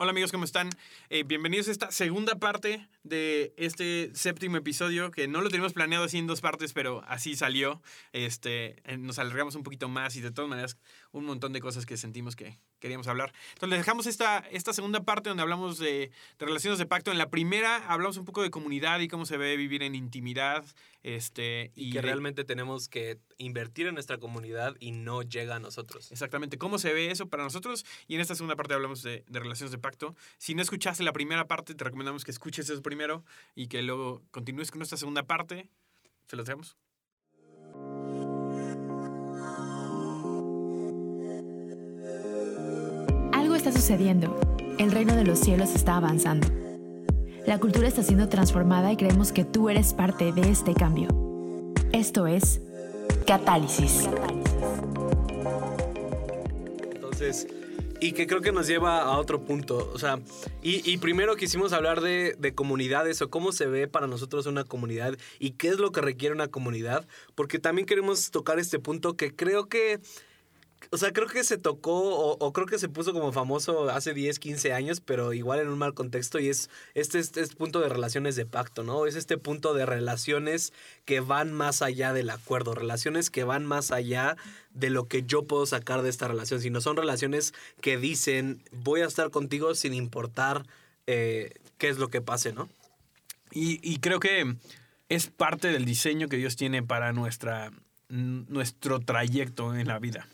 Hola amigos, ¿cómo están? Eh, bienvenidos a esta segunda parte de este séptimo episodio, que no lo teníamos planeado así en dos partes, pero así salió. Este, eh, nos alargamos un poquito más y de todas maneras un montón de cosas que sentimos que queríamos hablar. Entonces les dejamos esta, esta segunda parte donde hablamos de, de relaciones de pacto. En la primera hablamos un poco de comunidad y cómo se ve vivir en intimidad. Este, Y que de- realmente tenemos que invertir en nuestra comunidad y no llega a nosotros. Exactamente, cómo se ve eso para nosotros. Y en esta segunda parte hablamos de, de relaciones de pacto. Si no escuchaste la primera parte, te recomendamos que escuches eso primero y que luego continúes con esta segunda parte. Se los dejamos. Está sucediendo. El reino de los cielos está avanzando. La cultura está siendo transformada y creemos que tú eres parte de este cambio. Esto es Catálisis. Entonces, y que creo que nos lleva a otro punto. O sea, y, primero quisimos hablar de comunidades o cómo se ve para nosotros una comunidad y qué es lo que requiere una comunidad. Porque también queremos tocar este punto que creo que. O sea, creo que se tocó o, o creo que se puso como famoso hace 10, 15 años, pero igual en un mal contexto y es este, este, este punto de relaciones de pacto, ¿no? Es este punto de relaciones que van más allá del acuerdo, relaciones que van más allá de lo que yo puedo sacar de esta relación, sino son relaciones que dicen voy a estar contigo sin importar eh, qué es lo que pase, ¿no? Y, y creo que es parte del diseño que Dios tiene para nuestra, nuestro trayecto en la vida.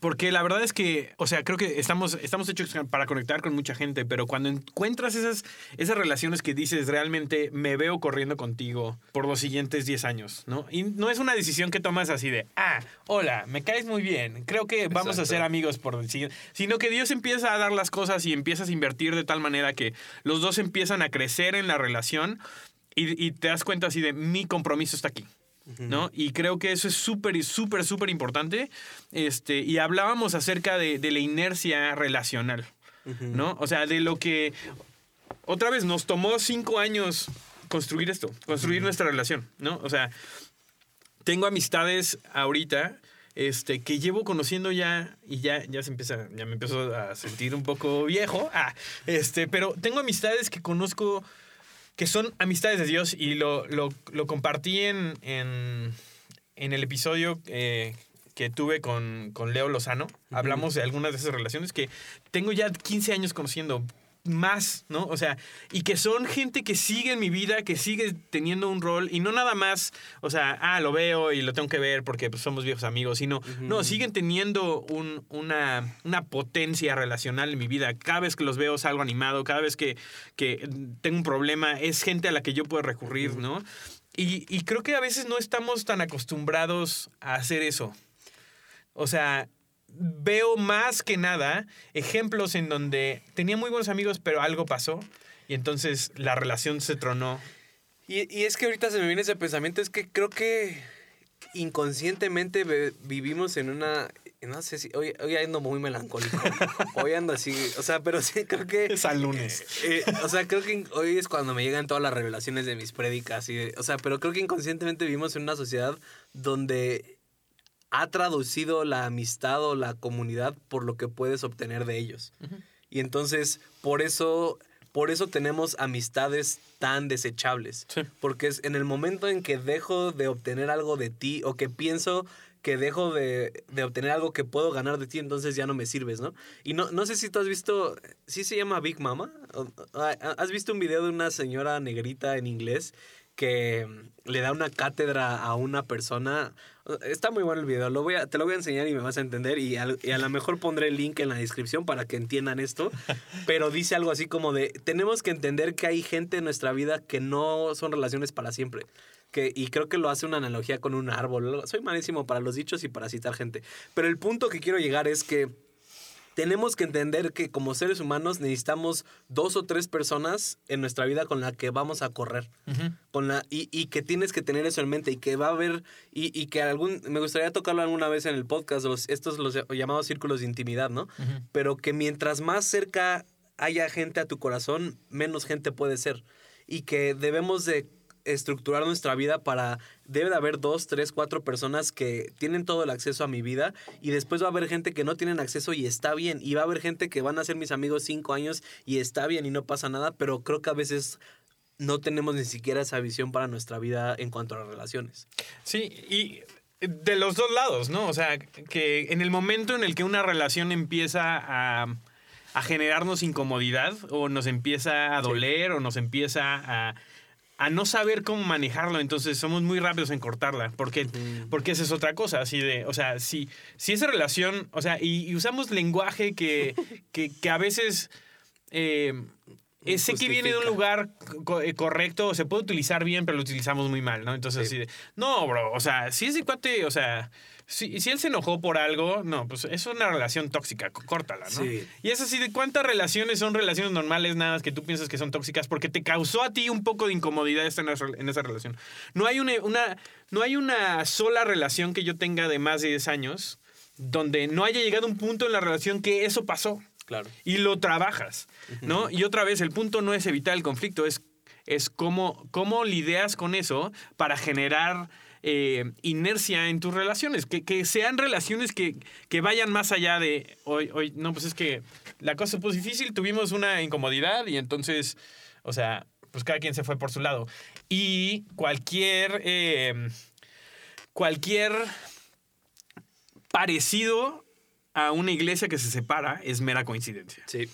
Porque la verdad es que, o sea, creo que estamos, estamos hechos para conectar con mucha gente, pero cuando encuentras esas, esas relaciones que dices realmente me veo corriendo contigo por los siguientes 10 años, ¿no? Y no es una decisión que tomas así de, ah, hola, me caes muy bien, creo que vamos a ser amigos por el siguiente, sino que Dios empieza a dar las cosas y empiezas a invertir de tal manera que los dos empiezan a crecer en la relación y, y te das cuenta así de, mi compromiso está aquí. ¿No? Y creo que eso es súper, súper, súper importante. Este, y hablábamos acerca de, de la inercia relacional, ¿no? O sea, de lo que, otra vez, nos tomó cinco años construir esto, construir nuestra relación, ¿no? O sea, tengo amistades ahorita este, que llevo conociendo ya y ya, ya se empieza, ya me empiezo a sentir un poco viejo. Ah, este, pero tengo amistades que conozco que son amistades de Dios y lo, lo, lo compartí en, en, en el episodio eh, que tuve con, con Leo Lozano. Hablamos de algunas de esas relaciones que tengo ya 15 años conociendo más, ¿no? O sea, y que son gente que sigue en mi vida, que sigue teniendo un rol y no nada más, o sea, ah, lo veo y lo tengo que ver porque pues, somos viejos amigos, sino, no, siguen teniendo un- una, una potencia relacional en mi vida. Cada vez que los veo salgo animado, cada vez que, que tengo un problema, es gente a la que yo puedo recurrir, ¿no? Y, y creo que a veces no estamos tan acostumbrados a hacer eso. O sea, veo más que nada ejemplos en donde tenía muy buenos amigos, pero algo pasó y entonces la relación se tronó. Y, y es que ahorita se me viene ese pensamiento, es que creo que inconscientemente vivimos en una... No sé si... Hoy, hoy ando muy melancólico. Hoy ando así... O sea, pero sí creo que... Es al lunes. eh, o sea, creo que hoy es cuando me llegan todas las revelaciones de mis prédicas. Y o sea, pero creo que inconscientemente vivimos en una sociedad donde ha traducido la amistad o la comunidad por lo que puedes obtener de ellos. Y entonces, por eso, por eso tenemos amistades tan desechables. Sí. Porque es en el momento en que dejo de obtener algo de ti o que pienso que dejo de, de obtener algo que puedo ganar de ti, entonces ya no me sirves, ¿no? Y no, no sé si tú has visto, ¿sí se llama Big Mama? ¿Has visto un video de una señora negrita en inglés que mm, le da una cátedra a una persona? Está muy bueno el video, lo voy a, te lo voy a enseñar y me vas a entender y, al- y a lo mejor pondré el link en la descripción para que entiendan esto, pero dice algo así como de, tenemos que entender que hay gente en nuestra vida que no son relaciones para siempre. Que, y creo que lo hace una analogía con un árbol. Soy malísimo para los dichos y para citar gente. Pero el punto que quiero llegar es que tenemos que entender que como seres humanos necesitamos dos o tres personas en nuestra vida con la que vamos a correr. Con la, y, y que tienes que tener eso en mente y que va a haber, y, y que algún, me gustaría tocarlo alguna vez en el podcast, los, estos los llamados círculos de intimidad, ¿no? Pero que mientras más cerca haya gente a tu corazón, menos gente puede ser. Y que debemos de estructurar nuestra vida para... Debe de haber dos, tres, cuatro personas que tienen todo el acceso a mi vida y después va a haber gente que no tienen acceso y está bien. Y va a haber gente que van a ser mis amigos cinco años y está bien y no pasa nada, pero creo que a veces no tenemos ni siquiera esa visión para nuestra vida en cuanto a las relaciones. Sí, y de los dos lados, ¿no? O sea, que en el momento en el que una relación empieza a, a generarnos incomodidad o nos empieza a doler o nos empieza a, a no saber cómo manejarlo, entonces somos muy rápidos en cortarla, porque, porque esa es otra cosa, así de, o sea, si, si esa relación, o sea, y, y usamos lenguaje que, que, que a veces... eh, eh, sé que viene de un lugar co- eh, correcto, se puede utilizar bien, pero lo utilizamos muy mal, ¿no? Entonces, Sí. así de, no, bro, o sea, si ese cuate, o sea, si, si él se enojó por algo, no, pues es una relación tóxica, córtala, ¿no? Sí. Y es así de cuántas relaciones son relaciones normales, nada más que tú piensas que son tóxicas, porque te causó a ti un poco de incomodidad estar en esa, en esa relación. No hay una, una, no hay una sola relación que yo tenga de más de 10 años donde no haya llegado un punto en la relación que eso pasó Claro. y lo trabajas, ¿no? Y otra vez, el punto no es evitar el conflicto, es, es cómo, cómo lidias con eso para generar eh, inercia en tus relaciones, que, que sean relaciones que, que vayan más allá de, hoy, hoy, no, pues es que la cosa se difícil, tuvimos una incomodidad y entonces, o sea, pues cada quien se fue por su lado. Y cualquier, eh, cualquier parecido a una iglesia que se separa es mera coincidencia. Sí.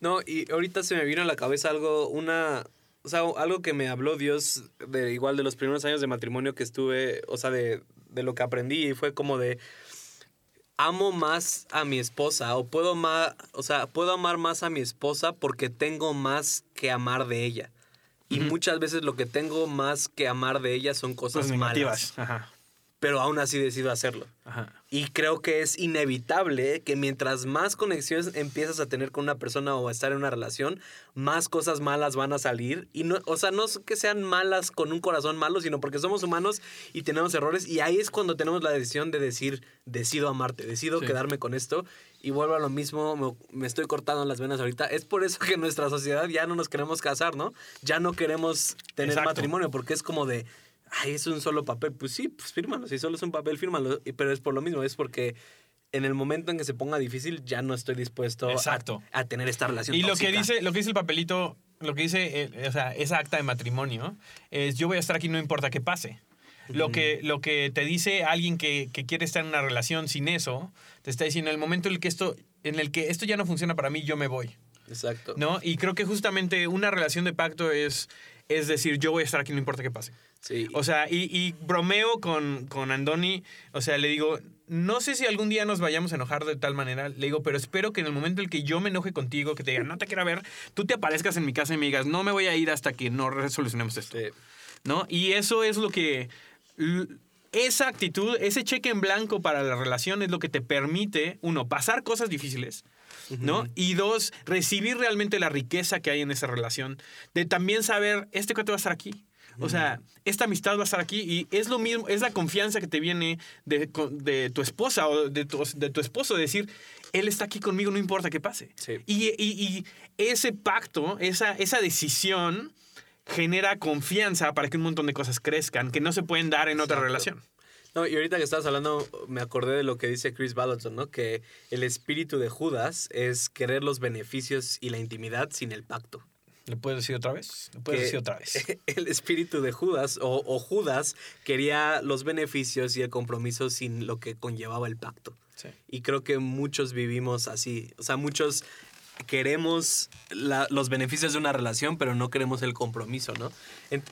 No, y ahorita se me vino a la cabeza algo, una, o sea, algo que me habló Dios de igual de los primeros años de matrimonio que estuve, o sea, de, de lo que aprendí y fue como de amo más a mi esposa o puedo más, o sea, puedo amar más a mi esposa porque tengo más que amar de ella. Y muchas veces lo que tengo más que amar de ella son cosas Cosas malas. Ajá. Pero aún así decido hacerlo. Ajá. Y creo que es inevitable que mientras más conexiones empiezas a tener con una persona o a estar en una relación, más cosas malas van a salir. Y no, o sea, no es que sean malas con un corazón malo, sino porque somos humanos y tenemos errores. Y ahí es cuando tenemos la decisión de decir, decido amarte, decido Sí. quedarme con esto. Y vuelvo a lo mismo, me, me estoy cortando las venas ahorita. Es por eso que en nuestra sociedad ya no nos queremos casar, ¿no? Ya no queremos tener Exacto. matrimonio porque es como de, ay, es un solo papel. Pues sí, pues fírmalo. Si solo es un papel, fírmalo. Pero es por lo mismo, es porque en el momento en que se ponga difícil ya no estoy dispuesto a- Exacto. A, tener esta relación Y lo que, dice, lo que dice el papelito, lo que dice, eh, o sea, esa acta de matrimonio, es yo voy a estar aquí no importa qué pase. Lo que, lo que te dice alguien que, que quiere estar en una relación sin eso, te está diciendo, en el momento en el que esto, en el que esto ya no funciona para mí, yo me voy. Exacto. ¿No? Y creo que justamente una relación de pacto es, es decir, yo voy a estar aquí no importa qué pase. Sí. O sea, y, y bromeo con, con Andoni. O sea, le digo, no sé si algún día nos vayamos a enojar de tal manera. Le digo, pero espero que en el momento en el que yo me enoje contigo, que te diga, no te quiero ver, tú te aparezcas en mi casa y me digas, no me voy a ir hasta que no resolucionemos esto. Sí. ¿No? Y eso es lo que. Esa actitud, ese cheque en blanco para la relación es lo que te permite, uno, pasar cosas difíciles, ¿no? Y dos, recibir realmente la riqueza que hay en esa relación. De también saber, este cuate va a estar aquí. O sea, esta amistad va a estar aquí y es lo mismo, es la confianza que te viene de, de tu esposa o de tu, de tu esposo, decir, él está aquí conmigo, no importa qué pase. Sí. Y, y- y ese pacto, esa, esa decisión genera confianza para que un montón de cosas crezcan que no se pueden dar en otra relación. No, y ahorita que estabas hablando, me acordé de lo que dice Chris Ballardson, ¿no? Que el espíritu de Judas es querer los beneficios y la intimidad sin el pacto. ¿Le puedes decir otra vez? ¿Le puedes decir otra vez? El espíritu de Judas o, o Judas quería los beneficios y el compromiso sin lo que conllevaba el pacto. Sí. Y creo que muchos vivimos así. O sea, muchos queremos la- los beneficios de una relación, pero no queremos el compromiso, ¿no?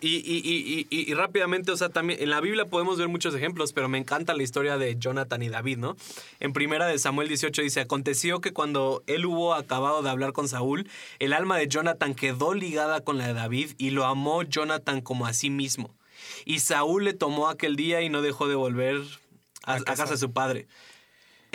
Y, y- y- y- rápidamente, o sea, también en la Biblia podemos ver muchos ejemplos, pero me encanta la historia de Jonathan y David, ¿no? En primera de Samuel 18 dice, aconteció que cuando él hubo acabado de hablar con Saúl, el alma de Jonathan quedó ligada con la de David y lo amó Jonathan como a sí mismo. Y Saúl le tomó aquel día y no dejó de volver a, A a casa. casa de su padre.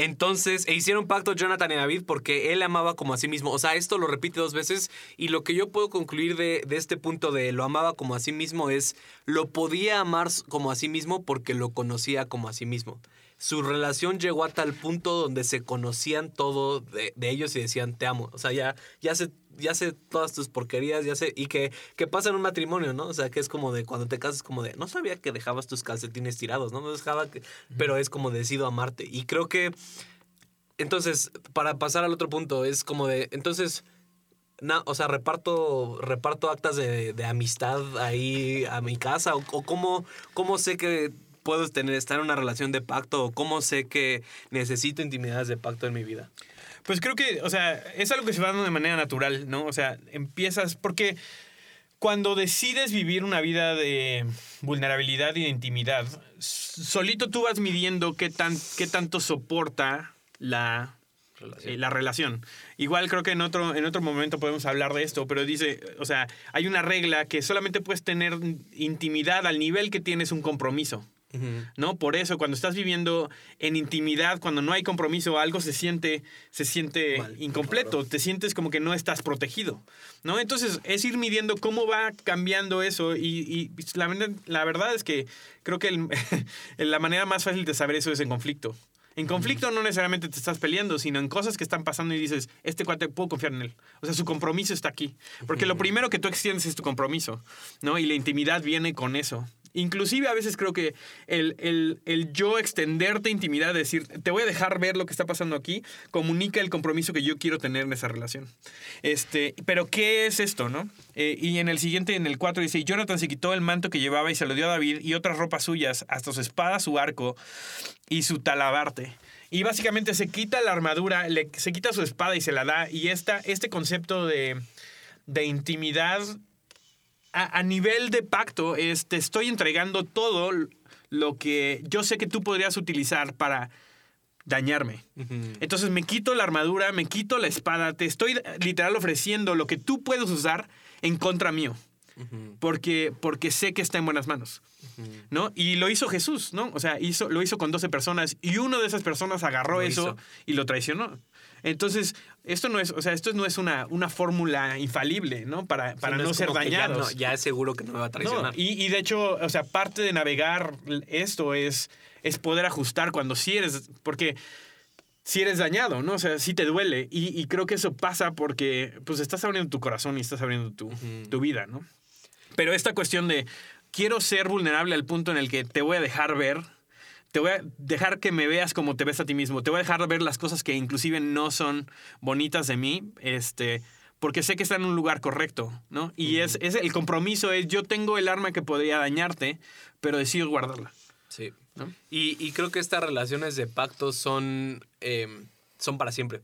Entonces, e hicieron pacto Jonathan y David porque él amaba como a sí mismo. O sea, esto lo repite dos veces y lo que yo puedo concluir de, de este punto de lo amaba como a sí mismo es lo podía amar como a sí mismo porque lo conocía como a sí mismo. su relación llegó a tal punto donde se conocían todo de, de ellos y decían te amo. O sea, ya, ya sé, ya sé todas tus porquerías, ya sé. Y que, que pasa en un matrimonio, ¿no? O sea, que es como de cuando te casas, como de no sabía que dejabas tus calcetines tirados, ¿no? No dejaba que. Pero es como decido amarte. Y creo que. Entonces, para pasar al otro punto, es como de. Entonces. na- o sea, reparto, reparto actas de, de amistad ahí a mi casa. O, o cómo, cómo sé que puedo tener, estar en una relación de pacto. O cómo sé que necesito intimidades de pacto en mi vida. Pues creo que, o sea, es algo que se va dando de manera natural, ¿no? O sea, empiezas, porque cuando decides vivir una vida de vulnerabilidad y de intimidad, solito tú vas midiendo qué, tan, qué tanto soporta la Relación. eh, la relación. Igual creo que en otro, en otro momento podemos hablar de esto, pero dice, o sea, hay una regla que solamente puedes tener intimidad al nivel que tienes un compromiso. ¿No? Por eso, cuando estás viviendo en intimidad, cuando no hay compromiso, algo se siente, se siente Mal, incompleto, te sientes como que no estás protegido, ¿no? Entonces, es ir midiendo cómo va cambiando eso y, y la, verdad- la verdad es que creo que el- la manera más fácil de saber eso es en conflicto. En conflicto no necesariamente te estás peleando, sino en cosas que están pasando y dices, este cuate puedo confiar en él. O sea, su compromiso está aquí. Porque lo primero que tú extiendes es tu compromiso, ¿no? Y la intimidad viene con eso. Inclusive a veces creo que el, el- el yo extenderte intimidad, decir, te voy a dejar ver lo que está pasando aquí, comunica el compromiso que yo quiero tener en esa relación. Este, pero ¿qué es esto, no? Eh, y en el siguiente, en el 4, dice, Jonathan se quitó el manto que llevaba y se lo dio a David y otras ropas suyas, hasta su espada, su arco y su talabarte. Y básicamente se quita la armadura, se quita su espada y se la da. Y esta, este concepto de, de intimidad a, a nivel de pacto es te estoy entregando todo lo que yo sé que tú podrías utilizar para dañarme. Entonces me quito la armadura, me quito la espada, te estoy literal ofreciendo lo que tú puedes usar en contra mío. Porque, porque sé que está en buenas manos. ¿No? Y lo hizo Jesús, ¿no? O sea, hizo, lo hizo con 12 personas y uno de esas personas agarró Lo eso hizo. y lo traicionó. Entonces, esto no es, o sea, esto no es una, una fórmula infalible, ¿no? Para, para no, ser ya dañados. no- Ya, es seguro que no me va a traicionar. No, y, y de hecho, o sea, parte de navegar esto es, es poder ajustar cuando sí eres, porque si eres dañado, ¿no? O sea, sí te duele. Y, y creo que eso pasa porque pues estás abriendo tu corazón y estás abriendo tu, tu vida, ¿no? Pero esta cuestión de quiero ser vulnerable al punto en el que te voy a dejar ver, te voy a dejar que me veas como te ves a ti mismo, te voy a dejar ver las cosas que inclusive no son bonitas de mí, este, porque sé que está en un lugar correcto, ¿no? Y es, es el compromiso es yo tengo el arma que podría dañarte, pero decido guardarla. Sí. ¿No? Y, y creo que estas relaciones de pacto son, eh, son para siempre.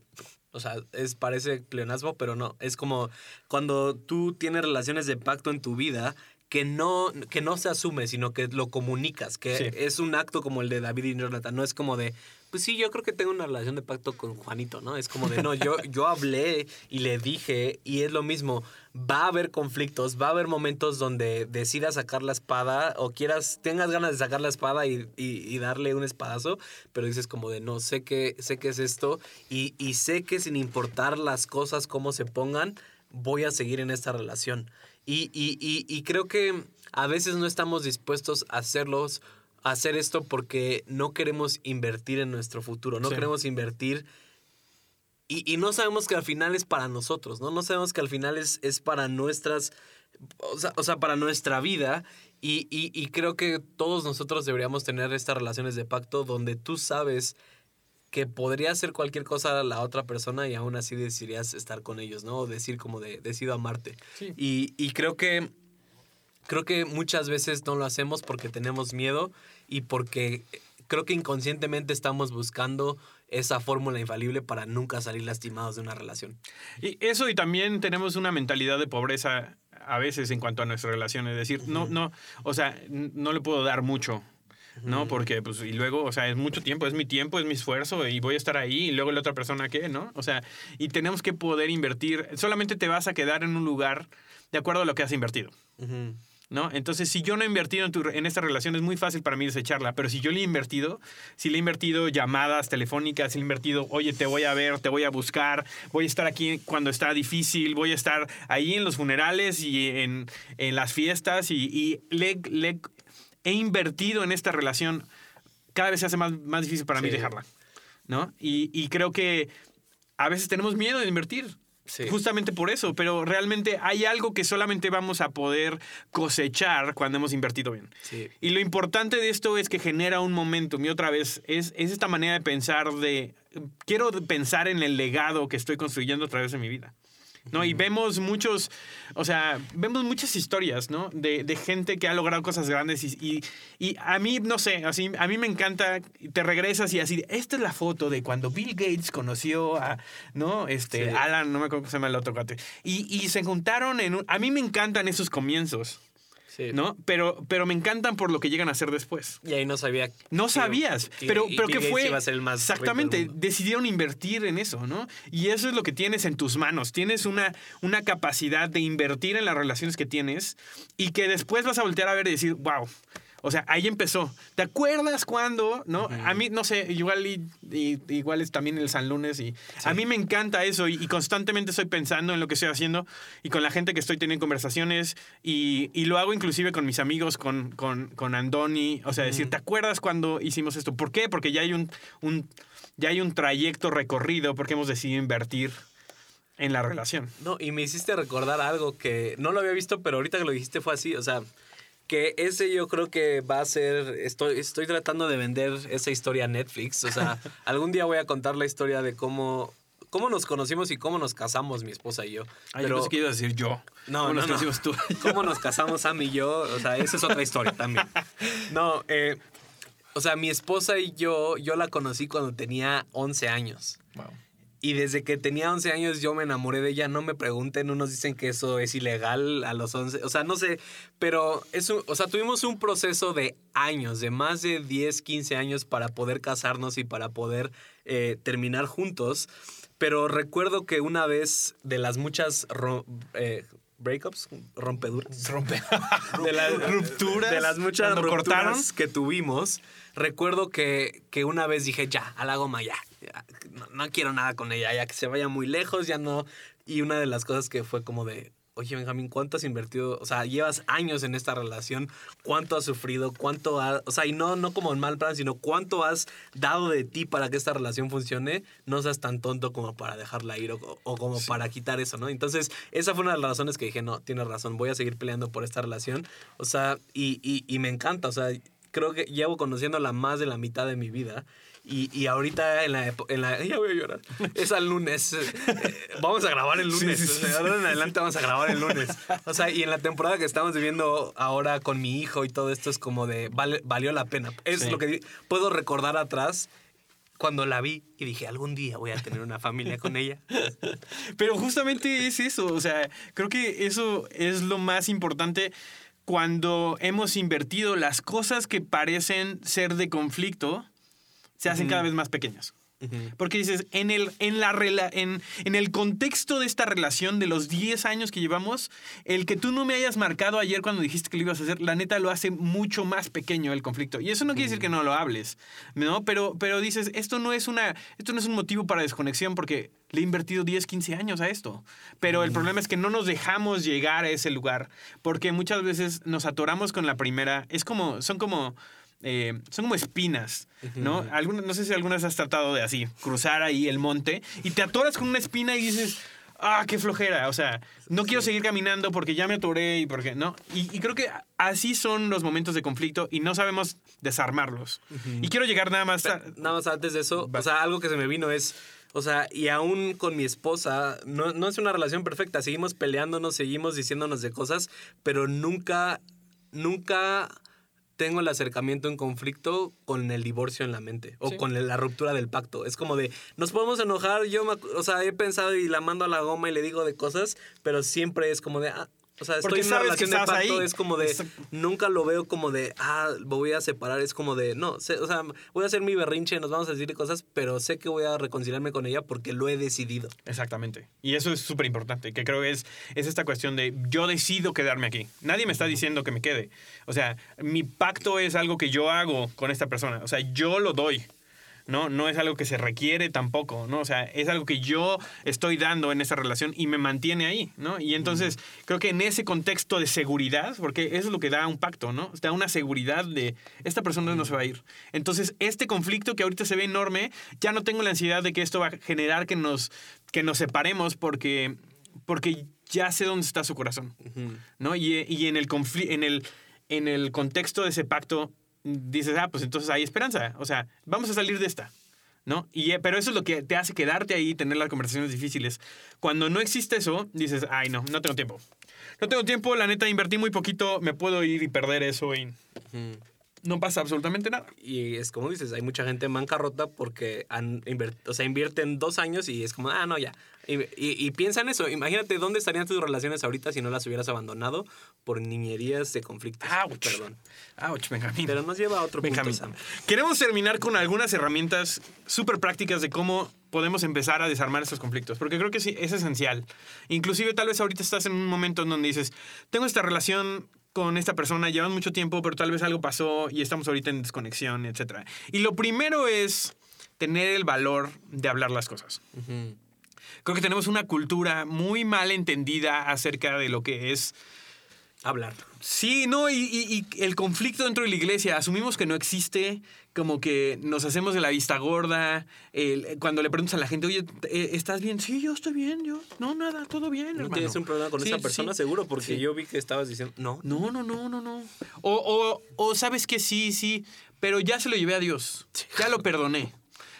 O sea, es, parece pleonasmo, pero no. Es como cuando tú tienes relaciones de pacto en tu vida que no, que no se asume, sino que lo comunicas, que Sí. es un acto como el de David y Jonathan. No es como de, pues sí, yo creo que tengo una relación de pacto con Juanito, ¿no? Es como de, no, yo, yo hablé y le dije, y es lo mismo. Va a haber conflictos, va a haber momentos donde decidas sacar la espada o quieras, tengas ganas de sacar la espada y, y- y darle un espadazo, pero dices como de, no, sé que, sé que es esto y, y sé que sin importar las cosas, cómo se pongan, voy a seguir en esta relación. Y, y- y- y creo que a veces no estamos dispuestos a hacerlos, a hacer esto porque no queremos invertir en nuestro futuro, no Sí. queremos invertir y, y no sabemos que al final es para nosotros, ¿no? No sabemos que al final es, es para nuestras, o sea, o sea, para nuestra vida. Y, y- y creo que todos nosotros deberíamos tener estas relaciones de pacto donde tú sabes que podría hacer cualquier cosa a la otra persona y aún así decidirías estar con ellos, ¿no? O decir como de, decido amarte. Sí. Y, y creo que creo que muchas veces no lo hacemos porque tenemos miedo y porque creo que inconscientemente estamos buscando esa fórmula infalible para nunca salir lastimados de una relación. Y eso y también tenemos una mentalidad de pobreza a veces en cuanto a nuestras relaciones. Es decir, no, no, o sea, no le puedo dar mucho. ¿No? Porque, pues, y luego, o sea, es mucho tiempo, es mi tiempo, es mi esfuerzo, y voy a estar ahí, y luego la otra persona, ¿qué? ¿No? O sea, y tenemos que poder invertir. Solamente te vas a quedar en un lugar de acuerdo a lo que has invertido. ¿No? Entonces, si yo no he invertido en, tu- en esta relación, es muy fácil para mí desecharla. Pero si yo le he invertido, si le he invertido llamadas telefónicas, si le he invertido, oye, te voy a ver, te voy a buscar, voy a estar aquí cuando está difícil, voy a estar ahí en los funerales y en, en las fiestas, y, y le, le he invertido en esta relación cada vez se hace más, más difícil para mí dejarla, ¿no? Y, y creo que a veces tenemos miedo de invertir. Sí. Justamente por eso, pero realmente hay algo que solamente vamos a poder cosechar cuando hemos invertido bien. Sí. Y lo importante de esto es que genera un momentum. Y otra vez, es, es esta manera de pensar de, quiero pensar en el legado que estoy construyendo a través de mi vida. ¿No? Y vemos muchos, o sea, vemos muchas historias, ¿no? De, de gente que ha logrado cosas grandes y, y, y a mí, no sé, así, a mí me encanta, te regresas y así, esta es la foto de cuando Bill Gates conoció a, ¿no? Este, Sí. Alan, no me acuerdo cómo se llama el otro cuate. Y, y se juntaron en un, a mí me encantan esos comienzos. Sí. ¿no? Pero, pero me encantan por lo que llegan a hacer después. Y ahí no sabía. No sabías, que- pero, y pero que fue... iba a ser el más rico del exactamente, decidieron invertir en eso, ¿no? Y eso es lo que tienes en tus manos. Tienes una, una capacidad de invertir en las relaciones que tienes y que después vas a voltear a ver y decir, wow. O sea, ahí empezó. ¿Te acuerdas cuando, no? A mí, no sé, igual, y, y- igual es también el San Lunes y a mí me encanta eso y, y constantemente estoy pensando en lo que estoy haciendo y con la gente que estoy teniendo conversaciones y, y lo hago inclusive con mis amigos, con, con, con Andoni. O sea, decir, ¿te acuerdas cuando hicimos esto? ¿Por qué? Porque ya hay un, un, ya hay un trayecto recorrido porque hemos decidido invertir en la relación. No, y me hiciste recordar algo que no lo había visto, pero ahorita que lo dijiste fue así. O sea, que ese yo creo que va a ser. Estoy, estoy tratando de vender esa historia a Netflix. O sea, algún día voy a contar la historia de cómo. ¿Cómo nos conocimos y cómo nos casamos mi esposa y yo? Ay, yo pensé que a decir yo. No, ¿Cómo no, nos no. conocimos tú? ¿Cómo nos casamos Sam y yo? O sea, esa es otra historia también. No, eh, o sea, mi esposa y yo, yo la conocí cuando tenía 11 años. Wow. Y desde que tenía 11 años yo me enamoré de ella. No me pregunten, unos dicen que eso es ilegal a los 11. O sea, no sé, pero es un- o sea, tuvimos un proceso de años, de más de 10, 15 años para poder casarnos y para poder eh, terminar juntos. Pero recuerdo que una vez de las muchas eh, breakups, rompeduras. Rompe. de las Rupturas, De las muchas rupturas cortaron. que tuvimos. Recuerdo que, que una vez dije, ya, a la goma, ya. ya, no, no quiero nada con ella, ya que se vaya muy lejos, ya no. Y una de las cosas que fue como de, oye, Benjamín, ¿cuánto has invertido? O sea, llevas años en esta relación, ¿cuánto has sufrido? ¿Cuánto has, o sea, y no, no como en mal plan, sino cuánto has dado de ti para que esta relación funcione? No seas tan tonto como para dejarla ir o, o como para quitar eso, ¿no? Entonces, esa fue una de las razones que dije, no, tienes razón, voy a seguir peleando por esta relación. O sea, y, y, y me encanta, o sea, creo que llevo conociéndola más de la mitad de mi vida. Y, y ahorita en la, en la... Ya voy a llorar. Es al lunes. eh, eh, vamos a grabar el lunes. Sí, sí, sí. O sea, ahora en adelante vamos a grabar el lunes. O sea, y en la temporada que estamos viviendo ahora con mi hijo y todo esto es como de... Vale, valió la pena. Es lo que puedo recordar atrás cuando la vi y dije, algún día voy a tener una familia con ella. Pero justamente es eso, o sea, creo que eso es lo más importante cuando hemos invertido las cosas que parecen ser de conflicto, se hacen cada vez más pequeñas. Porque dices, en el, en, la rela- en, en el contexto de esta relación de los 10 años que llevamos, el que tú no me hayas marcado ayer cuando dijiste que lo ibas a hacer, la neta lo hace mucho más pequeño el conflicto. Y eso no quiere decir que no lo hables, ¿no? Pero, pero dices, esto no, es una, esto no es un motivo para desconexión porque le he invertido 10, 15 años a esto. Pero el problema es que no nos dejamos llegar a ese lugar porque muchas veces nos atoramos con la primera. Es como, son como... eh, son como espinas, ¿no? Alguna- no sé si alguna vez has tratado de así, cruzar ahí el monte y te atoras con una espina y dices, ah, qué flojera, o sea, no quiero seguir caminando porque ya me atoré y porque, ¿no? Y, y creo que así son los momentos de conflicto y no sabemos desarmarlos. Y quiero llegar nada más a... Nada más antes de eso, o sea, algo que se me vino es, o sea, y aún con mi esposa, no, no es una relación perfecta, seguimos peleándonos, seguimos diciéndonos de cosas, pero nunca, nunca tengo el acercamiento en conflicto con el divorcio en la mente o Sí. con la ruptura del pacto. Es como de, nos podemos enojar, yo, me o sea, he pensado y la mando a la goma y le digo de cosas, pero siempre es como de, ah, o sea, estoy Porque en una relación de pacto, ahí. es como de, nunca lo veo como de, ah, me voy a separar, es como de, no, sé- o sea, voy a hacer mi berrinche, nos vamos a decir cosas, pero sé que voy a reconciliarme con ella porque lo he decidido. Exactamente. Y eso es súper importante, que creo que es, es esta cuestión de yo decido quedarme aquí. Nadie me está diciendo que me quede. O sea, mi pacto es algo que yo hago con esta persona. O sea, yo lo doy. ¿No? No es algo que se requiere tampoco, ¿no? O sea, es algo que yo estoy dando en esa relación y me mantiene ahí, ¿no? Y entonces creo que en ese contexto de seguridad, porque eso es lo que da un pacto, ¿no? Da una seguridad de esta persona no se va a ir. Entonces, este conflicto que ahorita se ve enorme, ya no tengo la ansiedad de que esto va a generar que nos, que nos separemos porque, porque ya sé dónde está su corazón, ¿no? Y, y en, el en, el, en el contexto de ese pacto dices, ah, pues entonces hay esperanza. O sea, vamos a salir de esta. ¿No? Y, eh, pero eso es lo que te hace quedarte ahí y tener las conversaciones difíciles. Cuando no existe eso, dices, ay, no, no tengo tiempo. No tengo tiempo, la neta, invertí muy poquito, me puedo ir y perder eso y no pasa absolutamente nada. Y es como dices, hay mucha gente en bancarrota porque han o sea, invierten dos años y es como, ah, no, ya, y, y, piensa en eso. Imagínate dónde estarían tus relaciones ahorita si no las hubieras abandonado por niñerías de conflictos. Ouch. Perdón. Ouch, Benjamín. Pero nos lleva a otro Benjamín. punto, Queremos terminar con algunas herramientas súper prácticas de cómo podemos empezar a desarmar estos conflictos. Porque creo que sí, es esencial. Inclusive tal vez ahorita estás en un momento en donde dices, tengo esta relación con esta persona, llevan mucho tiempo, pero tal vez algo pasó y estamos ahorita en desconexión, etc. Y lo primero es tener el valor de hablar las cosas. Creo que tenemos una cultura muy mal entendida acerca de lo que es hablar. Sí, no, y, el conflicto dentro de la iglesia, asumimos que no existe, como que nos hacemos de la vista gorda, cuando le preguntas a la gente, oye, eh, ¿estás bien? Sí, yo estoy bien, yo, no, nada, todo bien, ¿No tienes un problema con esa persona, seguro? Porque yo vi que estabas diciendo, no. No, no, no, no, no. O, o, o sabes que sí, sí, pero ya se lo llevé a Dios, ya lo perdoné,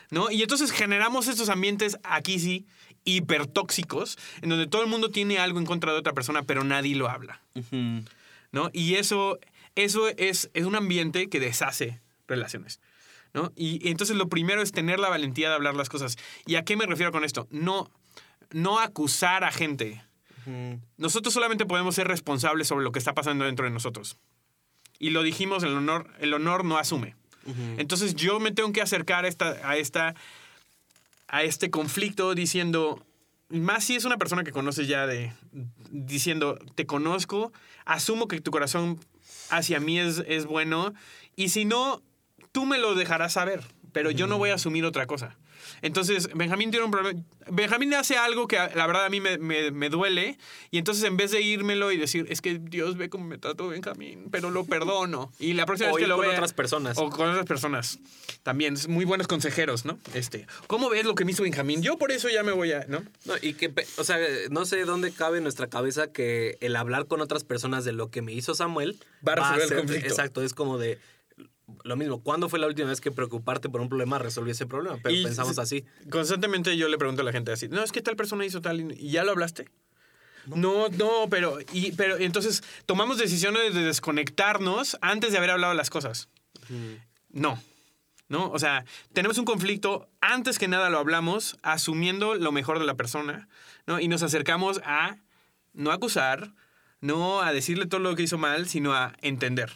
¿no? Y entonces generamos estos ambientes, aquí sí, hipertóxicos, en donde todo el mundo tiene algo en contra de otra persona, pero nadie lo habla. ¿No? Y eso, eso es, es un ambiente que deshace relaciones. ¿no? Y, entonces lo primero es tener la valentía de hablar las cosas. ¿Y a qué me refiero con esto? No, no acusar a gente. Nosotros solamente podemos ser responsables sobre lo que está pasando dentro de nosotros. Y lo dijimos, el honor, el honor no asume. Entonces yo me tengo que acercar a esta, a esta a este conflicto diciendo, más si es una persona que conoces ya de, diciendo, te conozco, asumo que tu corazón hacia mí es, es bueno, y si no, tú me lo dejarás saber, pero yo no voy a asumir otra cosa. Entonces, Benjamín tiene un problema. Benjamín hace algo que la verdad a mí me, duele. Y entonces, en vez de írmelo y decir, es que Dios ve cómo me trato Benjamín, pero lo perdono. Y la próxima vez que lo con otras personas. O con otras personas. También, muy buenos consejeros, ¿no? Este, ¿cómo ves lo que me hizo Benjamín? Yo por eso ya me voy a, ¿no? No, y que, o sea, no sé dónde cabe en nuestra cabeza que el hablar con otras personas de lo que me hizo Samuel va a resolver el conflicto. Exacto, es como de lo mismo, ¿cuándo fue la última vez que preocuparte por un problema resolvió ese problema? Pero pensamos así. Constantemente yo le pregunto a la gente así, no, es que tal persona hizo tal y ya lo hablaste. No, no, pero, y, pero entonces tomamos decisiones de desconectarnos antes de haber hablado las cosas. No. ¿No? O sea, tenemos un conflicto, antes que nada lo hablamos, asumiendo lo mejor de la persona, ¿no? Y nos acercamos a no acusar, no a decirle todo lo que hizo mal, sino a entender.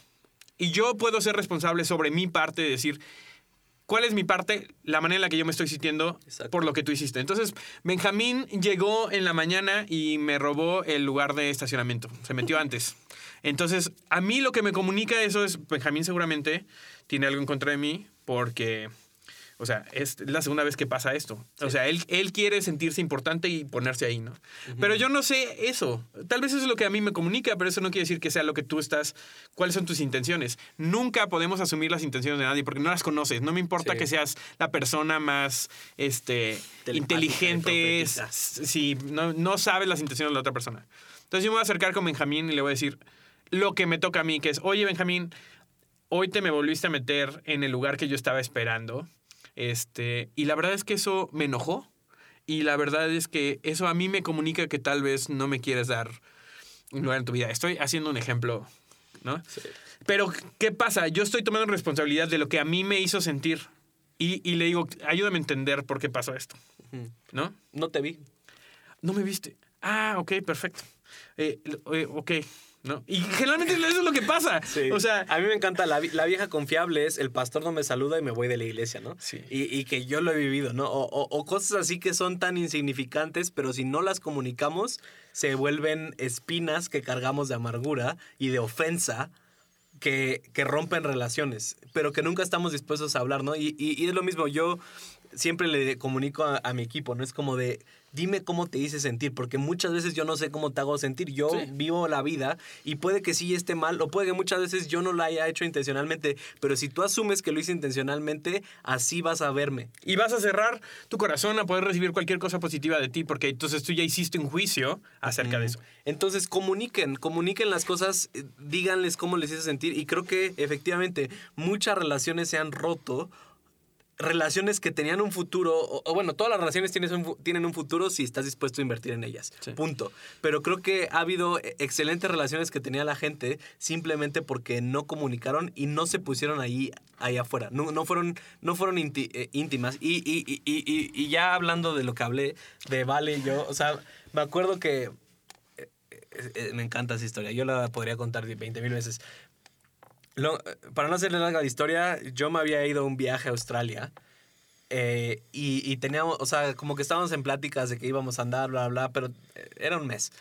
Y yo puedo ser responsable sobre mi parte, de decir, ¿cuál es mi parte? La manera en la que yo me estoy sintiendo por lo que tú hiciste. Entonces, Benjamín llegó en la mañana y me robó el lugar de estacionamiento. Se metió antes. Entonces, a mí lo que me comunica eso es, Benjamín seguramente tiene algo en contra de mí porque o sea, es la segunda vez que pasa esto. O sea, él, él quiere sentirse importante y ponerse ahí, ¿no? Pero yo no sé eso. Tal vez eso es lo que a mí me comunica, pero eso no quiere decir que sea lo que tú estás, cuáles son tus intenciones. Nunca podemos asumir las intenciones de nadie porque no las conoces. No me importa que seas la persona más este, inteligente, si no, no sabes las intenciones de la otra persona. Entonces yo me voy a acercar con Benjamín y le voy a decir lo que me toca a mí, que es, oye Benjamín, hoy te me volviste a meter en el lugar que yo estaba esperando este, y la verdad es que eso me enojó. Y la verdad es que eso a mí me comunica que tal vez no me quieres dar un lugar en tu vida. Estoy haciendo un ejemplo, ¿no? Pero, ¿qué pasa? Yo estoy tomando responsabilidad de lo que a mí me hizo sentir. Y, y le digo, ayúdame a entender por qué pasó esto. ¿No? No te vi. No me viste. Ah, ok, perfecto. Eh, eh ok, ¿no? Y generalmente eso es lo que pasa. O sea, a mí me encanta la, vieja confiable es el pastor no me saluda y me voy de la iglesia, ¿no? Sí. Y, que yo lo he vivido, ¿no? O, cosas así que son tan insignificantes, pero si no las comunicamos, se vuelven espinas que cargamos de amargura y de ofensa que, que rompen relaciones, pero que nunca estamos dispuestos a hablar, ¿no? Y, y- y es lo mismo, yo siempre le comunico a, a mi equipo, ¿no? Es como de, dime cómo te hice sentir, porque muchas veces yo no sé cómo te hago sentir, yo Sí. vivo la vida y puede que sí esté mal, o puede que muchas veces yo no lo haya hecho intencionalmente, pero si tú asumes que lo hice intencionalmente, así vas a verme. Y vas a cerrar tu corazón a poder recibir cualquier cosa positiva de ti, porque entonces tú ya hiciste un juicio acerca de eso. Entonces comuniquen, comuniquen las cosas, eh, díganles cómo les hizo sentir y creo que efectivamente muchas relaciones se han roto. Relaciones que tenían un futuro, o, o bueno, todas las relaciones tienen un, fu- tienen un futuro si estás dispuesto a invertir en ellas. Sí. Punto. Pero creo que ha habido eh, excelentes relaciones que tenía la gente simplemente porque no comunicaron y no se pusieron ahí, ahí afuera. No, no fueron, no fueron inti- eh, íntimas. Y- y- y- y ya hablando de lo que hablé de Vale y yo, o sea, me acuerdo que eh, eh, me encanta esa historia. Yo la podría contar 20 mil veces. Lo- para no hacerle larga la historia, yo me había ido a un viaje a Australia. eh, y, y teníamos, o sea, como que estábamos en pláticas de que íbamos a andar, bla, bla, pero eh, era un mes.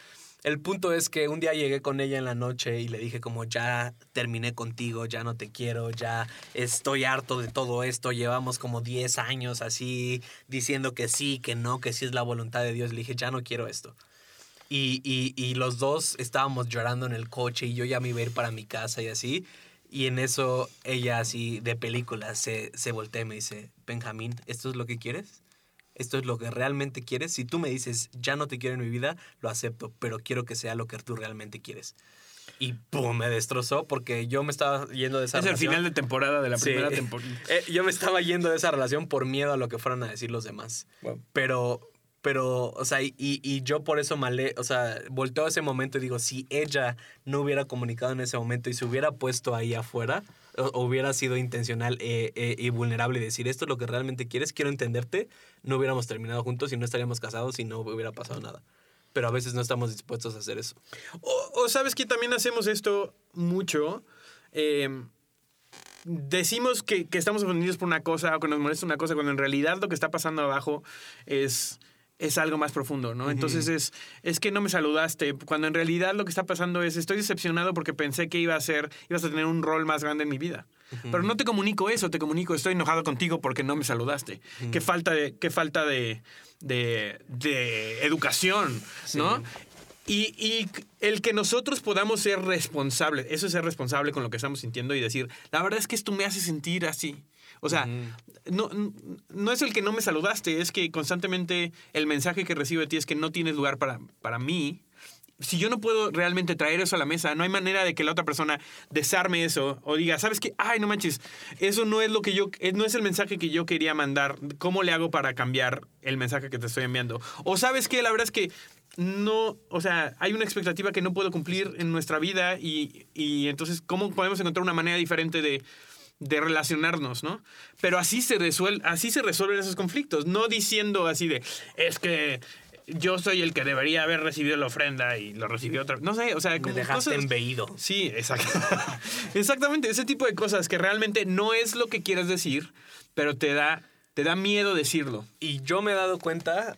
El punto es que un día llegué con ella en la noche y le dije como ya terminé contigo, ya no te quiero, ya estoy harto de todo esto, llevamos como 10 años así diciendo que sí, que no, que sí es la voluntad de Dios. Le dije, ya no quiero esto. Y, y, y los dos estábamos llorando en el coche y yo ya me iba a ir para mi casa y así. Y en eso ella así de película se, se voltea y me dice, Benjamín, ¿esto es lo que quieres? ¿Esto es lo que realmente quieres? Si tú me dices, ya no te quiero en mi vida, lo acepto, pero quiero que sea lo que tú realmente quieres. Y pum, me destrozó porque yo me estaba yendo de esa Es el relación. final de temporada de la Sí. primera temporada. Eh, yo me estaba yendo de esa relación por miedo a lo que fueran a decir los demás. Wow. Pero, pero, o sea, y, y yo por eso malé, o sea, volteo a ese momento y digo, si ella no hubiera comunicado en ese momento y se hubiera puesto ahí afuera, o, hubiera sido intencional eh, eh, y vulnerable y decir, esto es lo que realmente quieres, quiero entenderte, no hubiéramos terminado juntos y no estaríamos casados y no hubiera pasado nada. Pero a veces no estamos dispuestos a hacer eso. O, o sabes que también hacemos esto mucho. Eh, decimos que, que estamos ofendidos por una cosa o que nos molesta una cosa, cuando en realidad lo que está pasando abajo es, es algo más profundo, ¿no? Entonces es, es que no me saludaste, cuando en realidad lo que está pasando es estoy decepcionado porque pensé que iba a ser, ibas a tener un rol más grande en mi vida. Pero no te comunico eso, te comunico, estoy enojado contigo porque no me saludaste. Qué falta de, qué falta de, de, de educación, ¿no? Y, y el que nosotros podamos ser responsables, eso es ser responsable con lo que estamos sintiendo y decir, la verdad es que esto me hace sentir así. O sea, no, no es el que no me saludaste, es que constantemente el mensaje que recibo de ti es que no tienes lugar para, para mí. Si yo no puedo realmente traer eso a la mesa, no hay manera de que la otra persona desarme eso o diga, ¿sabes qué? Ay, no manches, eso no es lo que yo, eh, no es el mensaje que yo quería mandar. ¿Cómo le hago para cambiar el mensaje que te estoy enviando? O sabes qué, la verdad es que no, o sea, hay una expectativa que no puedo cumplir en nuestra vida y, y entonces, ¿cómo podemos encontrar una manera diferente de, de relacionarnos, ¿no? Pero así se, resuel, así se resuelven esos conflictos, no diciendo así de, es que yo soy el que debería haber recibido la ofrenda y lo recibió otra No sé, o sea, Me como dejaste cosas- embeído. Sí, exacto. exactamente, ese tipo de cosas que realmente no es lo que quieres decir, pero te da, te da miedo decirlo. Y yo me he dado cuenta,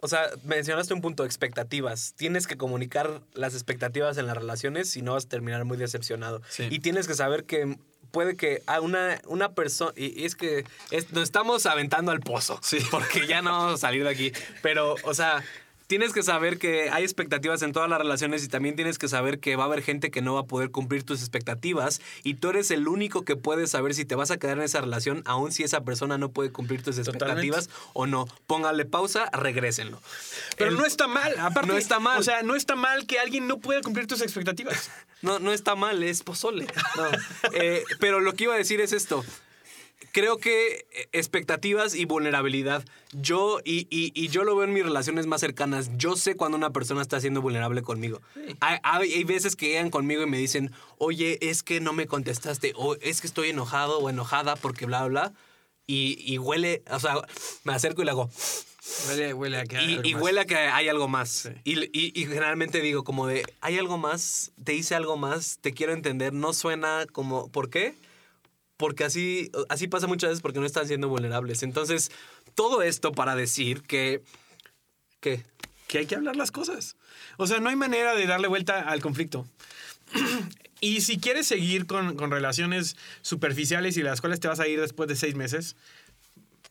o sea, mencionaste un punto, expectativas. Tienes que comunicar las expectativas en las relaciones si no vas a terminar muy decepcionado. Sí. Y tienes que saber que puede que a una, una persona, y y es que es- nos estamos aventando al pozo, Sí. porque ya no vamos a salir de aquí, pero, o sea... Tienes que saber que hay expectativas en todas las relaciones y también tienes que saber que va a haber gente que no va a poder cumplir tus expectativas y tú eres el único que puede saber si te vas a quedar en esa relación aun si esa persona no puede cumplir tus Totalmente. expectativas o no. Póngale pausa, regrésenlo. Pero El- no está mal, aparte. No está mal. O sea, no está mal que alguien no pueda cumplir tus expectativas. No, no está mal, es pozole. No. Eh, pero lo que iba a decir es esto. Creo que eh, expectativas y vulnerabilidad. Yo, y, y- y yo lo veo en mis relaciones más cercanas. Yo sé cuando una persona está siendo vulnerable conmigo. Hay, hay- hay veces que llegan conmigo y me dicen, oye, es que no me contestaste, o es que estoy enojado o enojada porque bla, bla. Y, y huele, o sea, me acerco y le hago, Huele, huele a que hay y, algo y más. huele a que hay algo más. Y- y generalmente digo como de, hay algo más, te hice algo más, te quiero entender, no suena como, ¿por qué? Porque así, así pasa muchas veces porque no están siendo vulnerables. Entonces, todo esto para decir que... que que hay que hablar las cosas. O sea, no hay manera de darle vuelta al conflicto. Y si quieres seguir con, con relaciones superficiales y las cuales te vas a ir después de seis meses,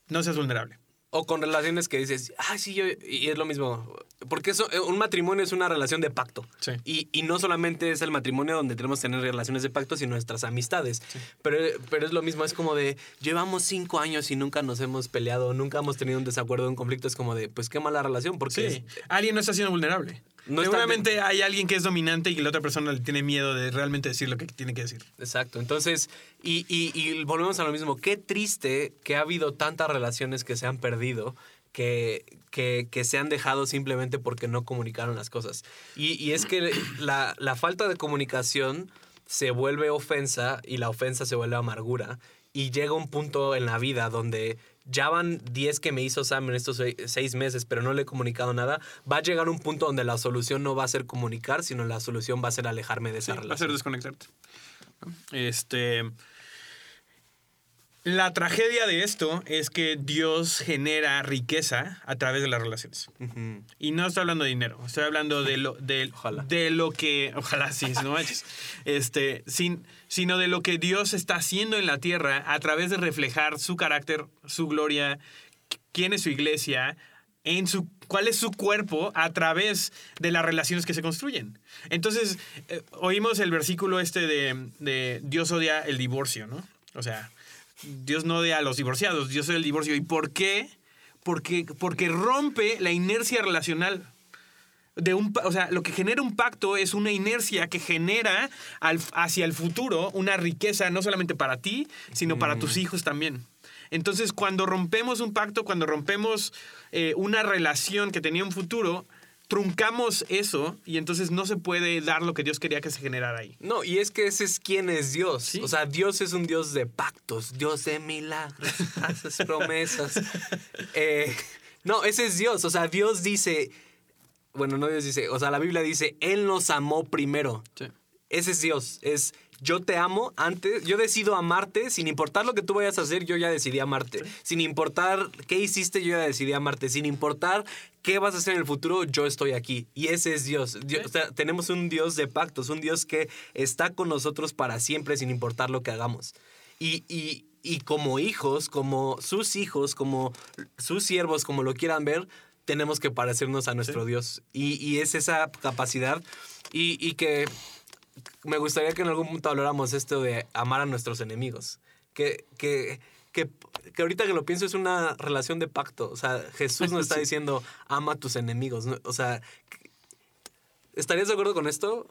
no seas vulnerable. O con relaciones que dices, ah, sí, yo, y es lo mismo. Porque eso, eh, un matrimonio es una relación de pacto. Sí. Y, y no solamente es el matrimonio donde tenemos que tener relaciones de pacto, sino nuestras amistades. Pero, pero es lo mismo, es como de, llevamos cinco años y nunca nos hemos peleado, nunca hemos tenido un desacuerdo, un conflicto. Es como de, pues qué mala relación, porque Sí. Alguien no está siendo vulnerable. No Seguramente hay alguien que es dominante y que la otra persona le tiene miedo de realmente decir lo que tiene que decir. Exacto. Entonces, y, y- y volvemos a lo mismo. Qué triste que ha habido tantas relaciones que se han perdido, que, que, que se han dejado simplemente porque no comunicaron las cosas. Y, y es que la, la falta de comunicación se vuelve ofensa y la ofensa se vuelve amargura. Y llega un punto en la vida donde ya van 10 que me hizo Sam en estos se- seis meses, pero no le he comunicado nada. Va a llegar un punto donde la solución no va a ser comunicar, sino la solución va a ser alejarme de esa Sí, va a relación. ser desconectarte. Este. La tragedia de esto es que Dios genera riqueza a través de las relaciones. Y no estoy hablando de dinero, estoy hablando de lo, de, Ojalá. de lo que, ojalá sí, no manches, este, sin, sino de lo que Dios está haciendo en la tierra a través de reflejar su carácter, su gloria, quién es su iglesia, en su, cuál es su cuerpo a través de las relaciones que se construyen. Entonces, eh, oímos el versículo este de, de Dios odia el divorcio, ¿no? O sea, Dios no odia a los divorciados, Dios odia el divorcio. ¿Y por qué? Porque, porque rompe la inercia relacional. De un, o sea, lo que genera un pacto es una inercia que genera al- hacia el futuro una riqueza no solamente para ti, sino para tus hijos también. Entonces, cuando rompemos un pacto, cuando rompemos eh, una relación que tenía un futuro, truncamos eso y entonces no se puede dar lo que Dios quería que se generara ahí. No, y es que ese es quién es Dios. Sí. O sea, Dios es un Dios de pactos, Dios de milagros, haces promesas. Eh, no, ese es Dios. O sea, Dios dice, bueno, no Dios dice, o sea, la Biblia dice, Él nos amó primero. Ese es Dios. Es yo te amo antes, yo decido amarte sin importar lo que tú vayas a hacer, yo ya decidí amarte. Sin importar qué hiciste, yo ya decidí amarte. Sin importar qué vas a hacer en el futuro, yo estoy aquí. Y ese es Dios. Dios- o sea, tenemos un Dios de pactos, un Dios que está con nosotros para siempre sin importar lo que hagamos. Y, y- y como hijos, como sus hijos, como sus siervos, como lo quieran ver, tenemos que parecernos a nuestro Dios. Y, y es esa capacidad. Y, y que me gustaría que en algún punto habláramos esto de amar a nuestros enemigos. Que, que, que, que ahorita que lo pienso es una relación de pacto. O sea, Jesús nos está diciendo, ama a tus enemigos. O sea, ¿estarías de acuerdo con esto?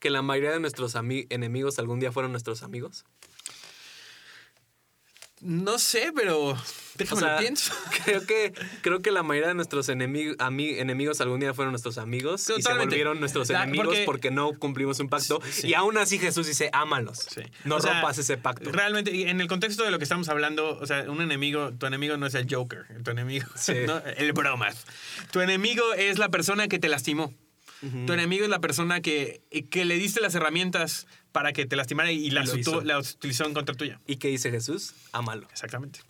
Que la mayoría de nuestros enemigos algún día fueron nuestros amigos. No sé, pero déjame O sea, lo pienso. Creo que, creo que la mayoría de nuestros enemi- ami- enemigos algún día fueron nuestros amigos y se volvieron nuestros Da- enemigos porque, porque- no cumplimos un pacto. Sí. Y aún así Jesús dice, ámalos. Sí. No O sea, rompas ese pacto. Realmente, y en el contexto de lo que estamos hablando, o sea, un enemigo, tu enemigo no es el Joker, tu enemigo, Sí. ¿no? el bromas. Tu enemigo es la persona que te lastimó. Tu enemigo es la persona que, que le diste las herramientas para que te lastimara y las, utilizó en contra tuya. ¿Y qué dice Jesús? Ámalo. Exactamente.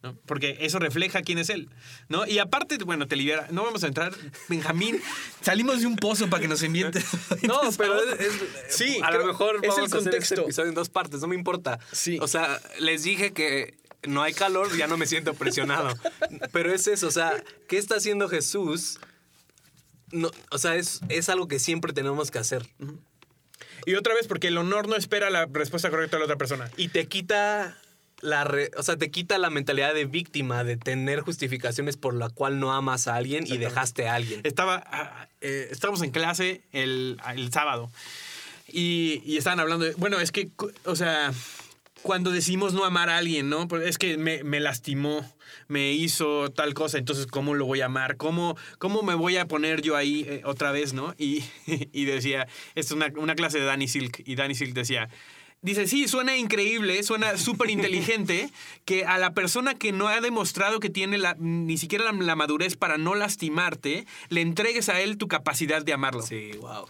¿no? Porque eso refleja quién es él. ¿no? Y aparte, bueno, te libera. No vamos a entrar, Benjamín. Salimos de un pozo para que nos enviente. No, pero es, es- Sí, a lo mejor es vamos el a hacer este contexto. episodio en dos partes, no me importa. Sí. O sea, les dije que no hay calor, ya no me siento presionado. Pero es eso, o sea, ¿qué está haciendo Jesús? No, o sea, es, es algo que siempre tenemos que hacer. Y otra vez, porque el honor no espera la respuesta correcta de la otra persona. Y te quita la re- o sea, te quita la mentalidad de víctima, de tener justificaciones por la cual no amas a alguien y dejaste a alguien. Estaba, ah, eh, estábamos en clase el, el sábado y, y estaban hablando de, bueno, es que, o sea, cuando decimos no amar a alguien, ¿no? Pues es que me, me lastimó, me hizo tal cosa, entonces ¿cómo lo voy a amar? ¿Cómo, cómo me voy a poner yo ahí eh, otra vez, ¿no? Y, y decía, esto es una, una clase de Danny Silk y Danny Silk decía... Dice, sí, suena increíble, suena súper inteligente que a la persona que no ha demostrado que tiene la, ni siquiera la, la madurez para no lastimarte, le entregues a él tu capacidad de amarlo. Sí, wow.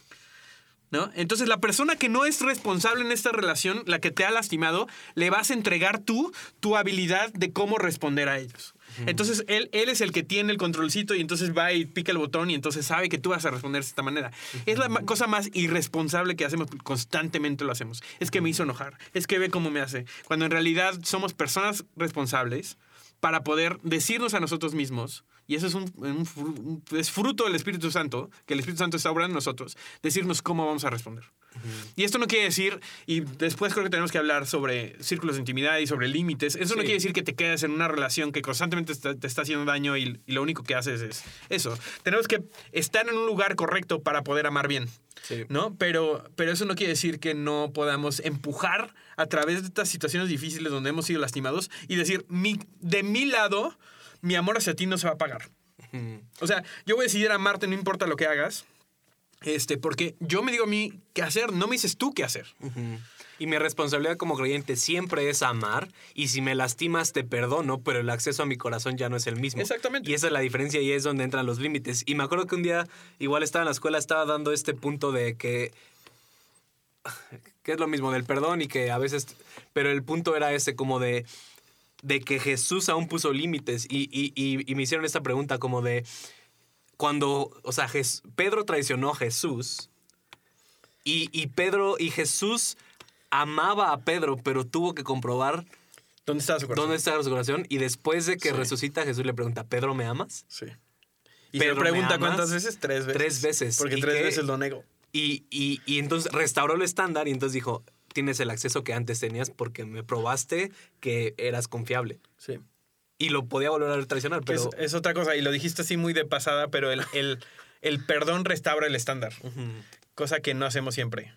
¿No? Entonces, la persona que no es responsable en esta relación, la que te ha lastimado, le vas a entregar tú tu habilidad de cómo responder a ellos. Entonces él, él es el que tiene el controlcito y entonces va y pica el botón y entonces sabe que tú vas a responder de esta manera. Es la cosa más irresponsable que hacemos, constantemente lo hacemos. Es que me hizo enojar, es que ve cómo me hace. Cuando en realidad somos personas responsables para poder decirnos a nosotros mismos, y eso es, un, es fruto del Espíritu Santo, que el Espíritu Santo está obrando en nosotros, decirnos cómo vamos a responder. Y esto no quiere decir, y después creo que tenemos que hablar sobre círculos de intimidad y sobre límites, eso no quiere decir que te quedes en una relación que constantemente está- te está haciendo daño y, y lo único que haces es eso. Tenemos que estar en un lugar correcto para poder amar bien. Sí. ¿no? Pero, pero eso no quiere decir que no podamos empujar a través de estas situaciones difíciles donde hemos sido lastimados y decir, mi, de mi lado, mi amor hacia ti no se va a pagar. O sea, yo voy a decidir amarte no importa lo que hagas, este, porque yo me digo a mí qué hacer, no me dices tú qué hacer. Y mi responsabilidad como creyente siempre es amar. Y si me lastimas, te perdono, pero el acceso a mi corazón ya no es el mismo. Exactamente. Y esa es la diferencia y es donde entran los límites. Y me acuerdo que un día, igual estaba en la escuela, estaba dando este punto de que. que es lo mismo del perdón y que a veces. Pero el punto era ese, como de. De que Jesús aún puso límites. Y, y- y- y me hicieron esta pregunta, como de. Cuando. O sea, Jes- Pedro traicionó a Jesús. Y, y Pedro y Jesús amaba a Pedro, pero tuvo que comprobar ¿Dónde está su corazón? dónde su corazón. Y después de que Sí. resucita, Jesús le pregunta, ¿Pedro me amas? Sí. Y Pedro, se ¿me pregunta cuántas veces, tres veces. Tres veces. Porque ¿Y tres qué? veces lo nego. Y, y- y entonces restauró el estándar y entonces dijo, tienes el acceso que antes tenías porque me probaste que eras confiable. Sí. Y lo podía volver a traicionar, pero... es, es otra cosa, y lo dijiste así muy de pasada, pero el, el, el perdón restaura el estándar, cosa que no hacemos siempre.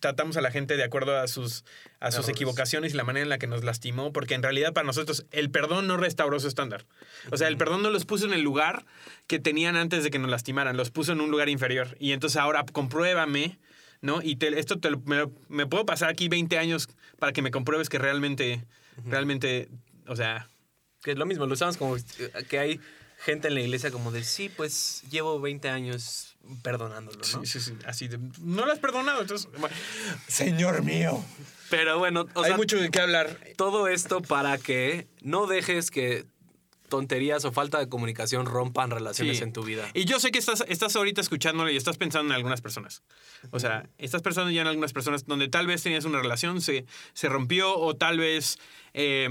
Tratamos a la gente de acuerdo a sus, a sus Errores. equivocaciones y la manera en la que nos lastimó, porque en realidad para nosotros el perdón no restauró su estándar. O sea, el perdón no los puso en el lugar que tenían antes de que nos lastimaran, los puso en un lugar inferior. Y entonces ahora compruébame, ¿no? Y te- esto te lo- me, puedo pasar aquí 20 años para que me compruebes que realmente, realmente, o sea, Que es lo mismo, lo usamos como eh, que hay gente en la iglesia como de, sí, pues llevo 20 años perdonándolo, ¿no? Sí, sí, sí. Así de. No lo has perdonado, entonces. bueno, Señor mío. Pero bueno, o Hay sea, mucho de qué hablar. todo esto para que no dejes que tonterías o falta de comunicación rompan relaciones Sí. en tu vida. Y yo sé que estás, estás ahorita escuchándolo y estás pensando en algunas personas. O sea, estás pensando ya en algunas personas donde tal vez tenías una relación, se, se rompió, o tal vez. eh,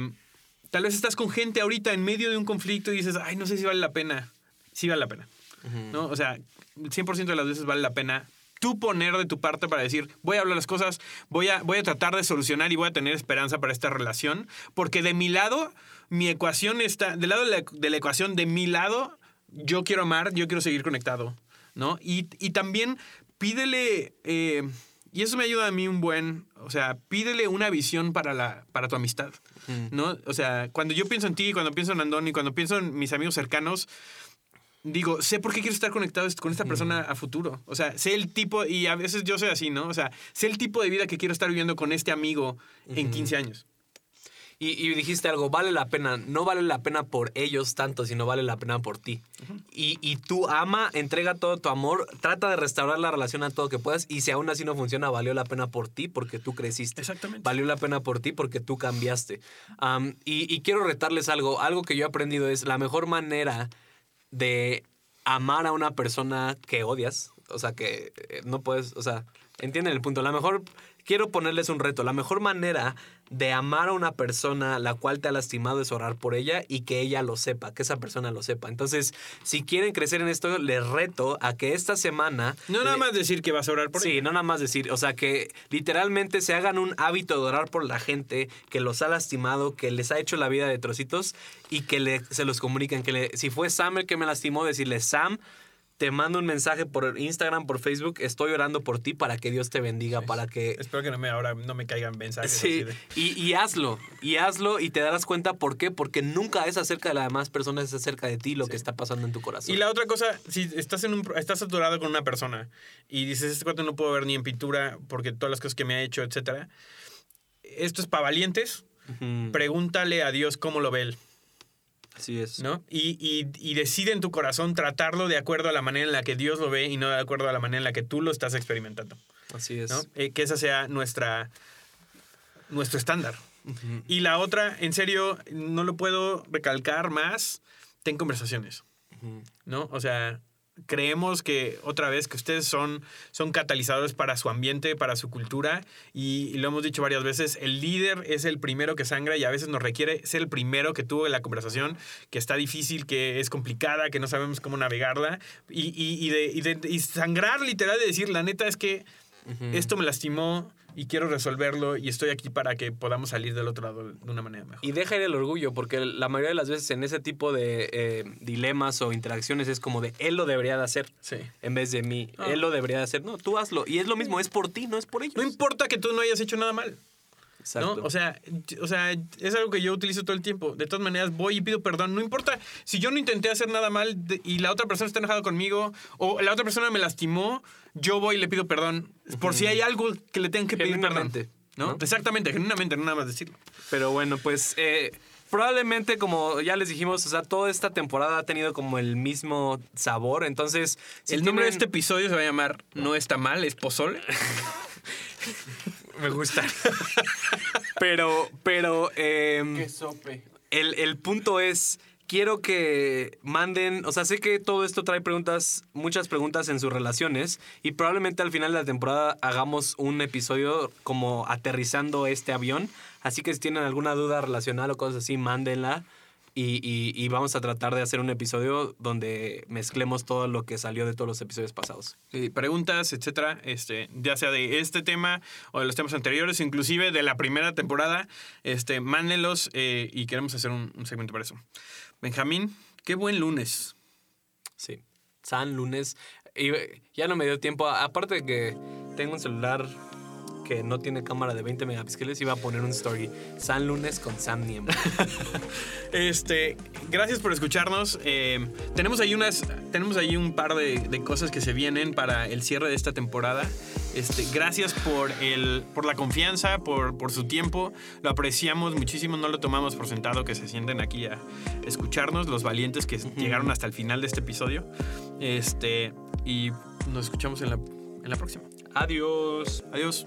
tal vez estás con gente ahorita en medio de un conflicto y dices, ay, no sé si vale la pena. Sí vale la pena. ¿no? O sea, 100% de las veces vale la pena tú poner de tu parte para decir, voy a hablar las cosas, voy a, voy a tratar de solucionar y voy a tener esperanza para esta relación, porque de mi lado, mi ecuación está, del lado de la, de la ecuación, de mi lado, yo quiero amar, yo quiero seguir conectado, ¿no? Y, y también pídele, eh, y eso me ayuda a mí un buen, o sea, pídele una visión para, la, para tu amistad, ¿no? O sea, cuando yo pienso en ti, cuando pienso en Andoni, cuando pienso en mis amigos cercanos, digo, sé por qué quiero estar conectado con esta persona a futuro. O sea, sé el tipo, y a veces yo soy así, ¿no? O sea, sé el tipo de vida que quiero estar viviendo con este amigo en 15 años. Y, y dijiste algo, vale la pena, no vale la pena por ellos tanto, sino vale la pena por ti. y, y tú ama, entrega todo tu amor, trata de restaurar la relación a todo que puedas y si aún así no funciona, valió la pena por ti porque tú creciste. Exactamente. Valió la pena por ti porque tú cambiaste. Am, y, y quiero retarles algo, algo que yo he aprendido es la mejor manera de amar a una persona que odias, o sea, que eh, no puedes, o sea, entienden el punto. La mejor, quiero ponerles un reto, la mejor manera de amar a una persona la cual te ha lastimado es orar por ella y que ella lo sepa, que esa persona lo sepa. Entonces, si quieren crecer en esto, les reto a que esta semana... No nada le- más decir que vas a orar por Sí, ella. no nada más decir, o sea, que literalmente se hagan un hábito de orar por la gente que los ha lastimado, que les ha hecho la vida de trocitos y que le- se los comuniquen. Que le- si fue Sam el que me lastimó, decirle, Sam, te mando un mensaje por Instagram, por Facebook, estoy orando por ti para que Dios te bendiga, para que... Espero que no me, ahora no me caigan mensajes Sí, de... y, y hazlo, y hazlo y te darás cuenta por qué, porque nunca es acerca de las demás personas, es acerca de ti lo que está pasando en tu corazón. Y la otra cosa, si estás en un estás saturado con una persona y dices, este cuate no puedo ver ni en pintura porque todas las cosas que me ha hecho, etcétera. Esto es para valientes. Pregúntale a Dios cómo lo ve él, Así es. ¿no? Y, y, y decide en tu corazón tratarlo de acuerdo a la manera en la que Dios lo ve y no de acuerdo a la manera en la que tú lo estás experimentando, Así es. ¿no? Eh, que esa sea nuestra, nuestro estándar. Y la otra, en serio, no lo puedo recalcar más, ten conversaciones. ¿No? O sea, creemos que otra vez que ustedes son, son catalizadores para su ambiente, para su cultura y, y lo hemos dicho varias veces, el líder es el primero que sangra y a veces nos requiere ser el primero que tuvo la conversación, que está difícil, que es complicada, que no sabemos cómo navegarla y, y- y de, y de- y sangrar literal de decir, la neta es que esto me lastimó y quiero resolverlo y estoy aquí para que podamos salir del otro lado de una manera mejor. Y deja ir el orgullo, porque la mayoría de las veces en ese tipo de eh, dilemas o interacciones es como de él lo debería de hacer Sí. en vez de mí. Ah. Él lo debería de hacer. No, tú hazlo. Y es lo mismo, es por ti, no es por ellos. No importa que tú no hayas hecho nada mal. Exacto. ¿no? O sea, o sea, es algo que yo utilizo todo el tiempo. De todas maneras, voy y pido perdón. No importa si yo no intenté hacer nada mal y la otra persona está enojada conmigo o la otra persona me lastimó, yo voy y le pido perdón. Por si hay algo que le tengan que pedir perdón. ¿no? ¿no? Exactamente, genuinamente, no nada más decirlo. Pero bueno, pues eh, probablemente como ya les dijimos, o sea, toda esta temporada ha tenido como el mismo sabor. Entonces, si el nombre de este episodio se va a llamar No está mal, es pozole. me gusta. pero, pero... em, Qué sope. El, el punto es, quiero que manden, o sea, sé que todo esto trae preguntas, muchas preguntas en sus relaciones y probablemente al final de la temporada hagamos un episodio como aterrizando este avión. Así que si tienen alguna duda relacional o cosas así, mándenla. Y, y- y vamos a tratar de hacer un episodio donde mezclemos todo lo que salió de todos los episodios pasados. preguntas, etcétera, este, ya sea de este tema o de los temas anteriores, inclusive de la primera temporada, este, mándenlos eh, y queremos hacer un, un segmento para eso. Benjamín, qué buen lunes. Sí. San lunes. Y eh, ya no me dio tiempo. Aparte de que tengo un celular que no tiene cámara de 20 megapíxeles, iba a poner un story. San lunes con Sam Niem. Este, gracias por escucharnos. Eh, tenemos ahí unas, tenemos ahí un par de, de cosas que se vienen para el cierre de esta temporada. Este, gracias por el, por la confianza, por, por su tiempo. Lo apreciamos muchísimo. No lo tomamos por sentado que se sienten aquí a escucharnos, los valientes que llegaron hasta el final de este episodio. Este, y nos escuchamos en la, en la próxima. Adiós. Adiós.